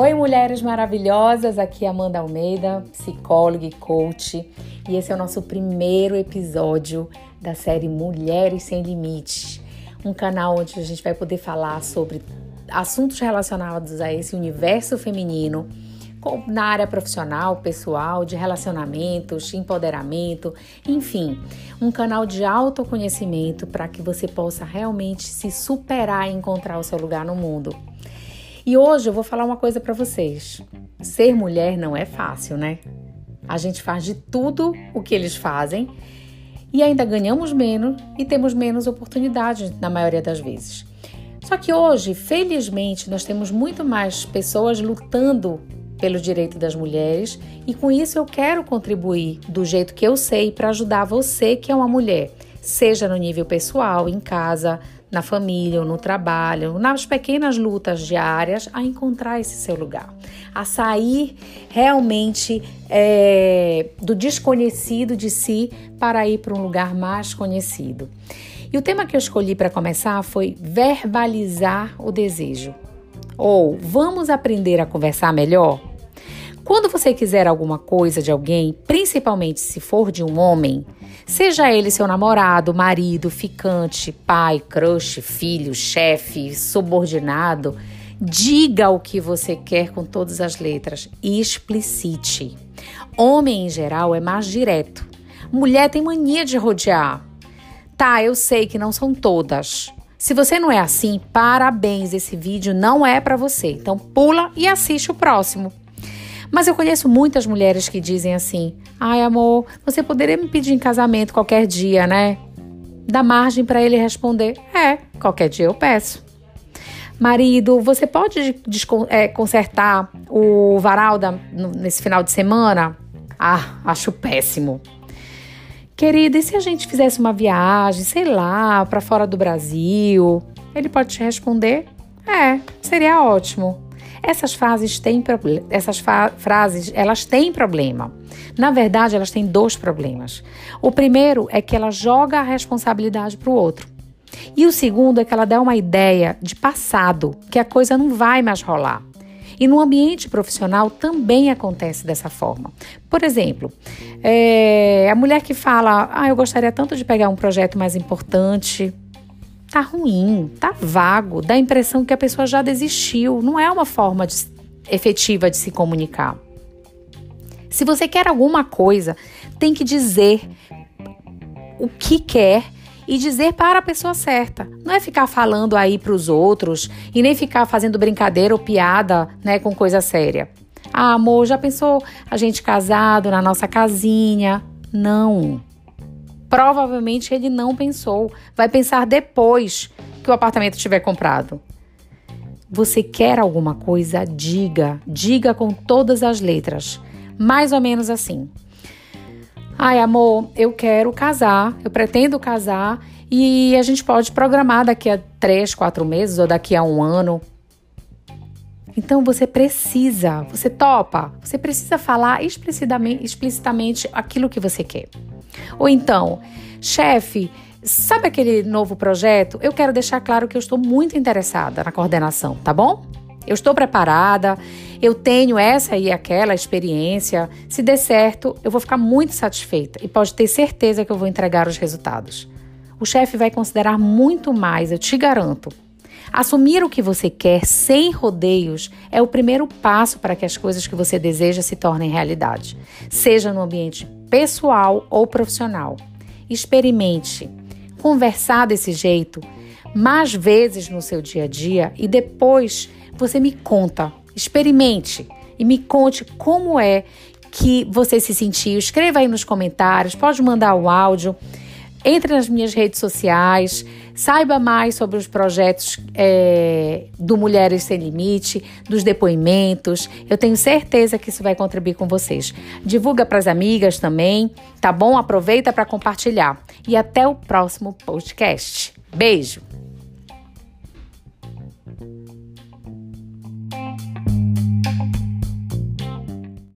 Oi, mulheres maravilhosas! Aqui é Amanda Almeida, psicóloga e coach, e esse é o nosso primeiro episódio da série Mulheres Sem Limites, um canal onde a gente vai poder falar sobre assuntos relacionados a esse universo feminino na área profissional, pessoal, de relacionamentos, empoderamento, enfim, um canal de autoconhecimento para que você possa realmente se superar e encontrar o seu lugar no mundo. E hoje eu vou falar uma coisa para vocês. Ser mulher não é fácil, né? A gente faz de tudo o que eles fazem e ainda ganhamos menos e temos menos oportunidades na maioria das vezes. Só que hoje, felizmente, nós temos muito mais pessoas lutando pelo direito das mulheres e com isso eu quero contribuir do jeito que eu sei para ajudar você que é uma mulher, seja no nível pessoal, em casa, na família ou no trabalho, nas pequenas lutas diárias, a encontrar esse seu lugar, a sair realmente é, do desconhecido de si para ir para um lugar mais conhecido. E o tema que eu escolhi para começar foi verbalizar o desejo. Ou vamos aprender a conversar melhor? Quando você quiser alguma coisa de alguém, principalmente se for de um homem, seja ele seu namorado, marido, ficante, pai, crush, filho, chefe, subordinado, diga o que você quer com todas as letras e explicite. Homem em geral é mais direto. Mulher tem mania de rodear. Tá, eu sei que não são todas. Se você não é assim, parabéns, esse vídeo não é para você. Então pula e assiste o próximo. Mas eu conheço muitas mulheres que dizem assim: ai, amor, você poderia me pedir em casamento qualquer dia, né? Dá margem para ele responder: é, qualquer dia eu peço. Marido, você pode é, consertar o varal da, nesse final de semana? Ah, acho péssimo. Querida, e se a gente fizesse uma viagem, sei lá, para fora do Brasil? Ele pode te responder: é, seria ótimo. Essas frases têm essas frases, elas têm problema. Na verdade, elas têm dois problemas. O primeiro é que ela joga a responsabilidade para o outro. E o segundo é que ela dá uma ideia de passado, que a coisa não vai mais rolar. E no ambiente profissional também acontece dessa forma. Por exemplo, é, a mulher que fala: Ah, eu gostaria tanto de pegar um projeto mais importante, tá ruim, tá vago, dá a impressão que a pessoa já desistiu. Não é uma forma de, efetiva de se comunicar. Se você quer alguma coisa, tem que dizer o que quer e dizer para a pessoa certa. Não é ficar falando aí para os outros e nem ficar fazendo brincadeira ou piada, né, com coisa séria. Ah, amor, já pensou a gente casado na nossa casinha? Não. Provavelmente ele não pensou. Vai pensar depois que o apartamento estiver comprado. Você quer alguma coisa? Diga. Diga com todas as letras. Mais ou menos assim. Ai, amor, eu quero casar, eu pretendo casar e a gente pode programar daqui a três, quatro meses ou daqui a um ano. Então você precisa, você topa, você precisa falar explicitamente, explicitamente aquilo que você quer. Ou então, chefe, sabe aquele novo projeto? Eu quero deixar claro que eu estou muito interessada na coordenação, tá bom? Eu estou preparada, eu tenho essa e aquela experiência. Se der certo, eu vou ficar muito satisfeita e pode ter certeza que eu vou entregar os resultados. O chefe vai considerar muito mais, eu te garanto. Assumir o que você quer sem rodeios é o primeiro passo para que as coisas que você deseja se tornem realidade, seja no ambiente pessoal ou profissional. Experimente conversar desse jeito mais vezes no seu dia a dia e depois você me conta. Experimente e me conte como é que você se sentiu. Escreva aí nos comentários, pode mandar o áudio. Entre nas minhas redes sociais, saiba mais sobre os projetos é, do Mulheres Sem Limite, dos depoimentos. Eu tenho certeza que isso vai contribuir com vocês. Divulga para as amigas também, tá bom? Aproveita para compartilhar. E até o próximo podcast. Beijo!